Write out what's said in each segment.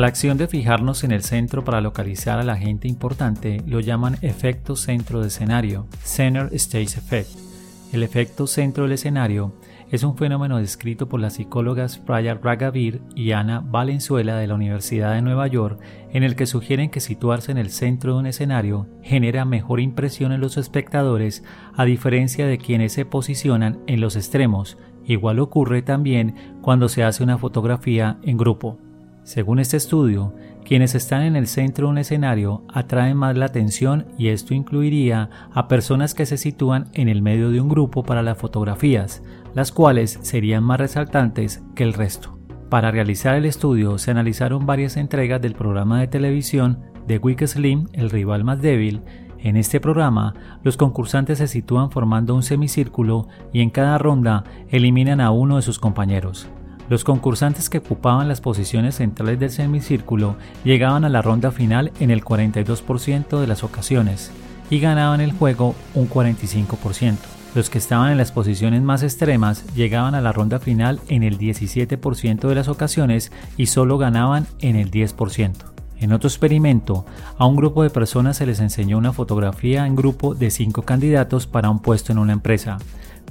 la acción de fijarnos en el centro para localizar a la gente importante lo llaman efecto centro de escenario, Center Stage Effect. El efecto centro del escenario es un fenómeno descrito por las psicólogas Fraya Ragavir y Ana Valenzuela de la Universidad de Nueva York, en el que sugieren que situarse en el centro de un escenario genera mejor impresión en los espectadores, a diferencia de quienes se posicionan en los extremos. Igual ocurre también cuando se hace una fotografía en grupo. Según este estudio, quienes están en el centro de un escenario atraen más la atención y esto incluiría a personas que se sitúan en el medio de un grupo para las fotografías, las cuales serían más resaltantes que el resto. Para realizar el estudio se analizaron varias entregas del programa de televisión The Weak Slim, el rival más débil. En este programa, los concursantes se sitúan formando un semicírculo y en cada ronda eliminan a uno de sus compañeros. Los concursantes que ocupaban las posiciones centrales del semicírculo llegaban a la ronda final en el 42% de las ocasiones y ganaban el juego un 45%. Los que estaban en las posiciones más extremas llegaban a la ronda final en el 17% de las ocasiones y solo ganaban en el 10%. En otro experimento, a un grupo de personas se les enseñó una fotografía en grupo de 5 candidatos para un puesto en una empresa,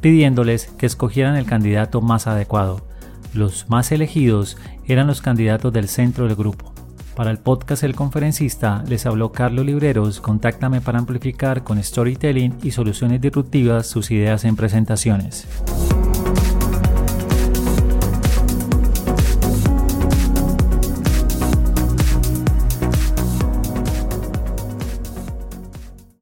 pidiéndoles que escogieran el candidato más adecuado. Los más elegidos eran los candidatos del centro del grupo. Para el podcast El Conferencista les habló Carlos Libreros. Contáctame para amplificar con storytelling y soluciones disruptivas sus ideas en presentaciones.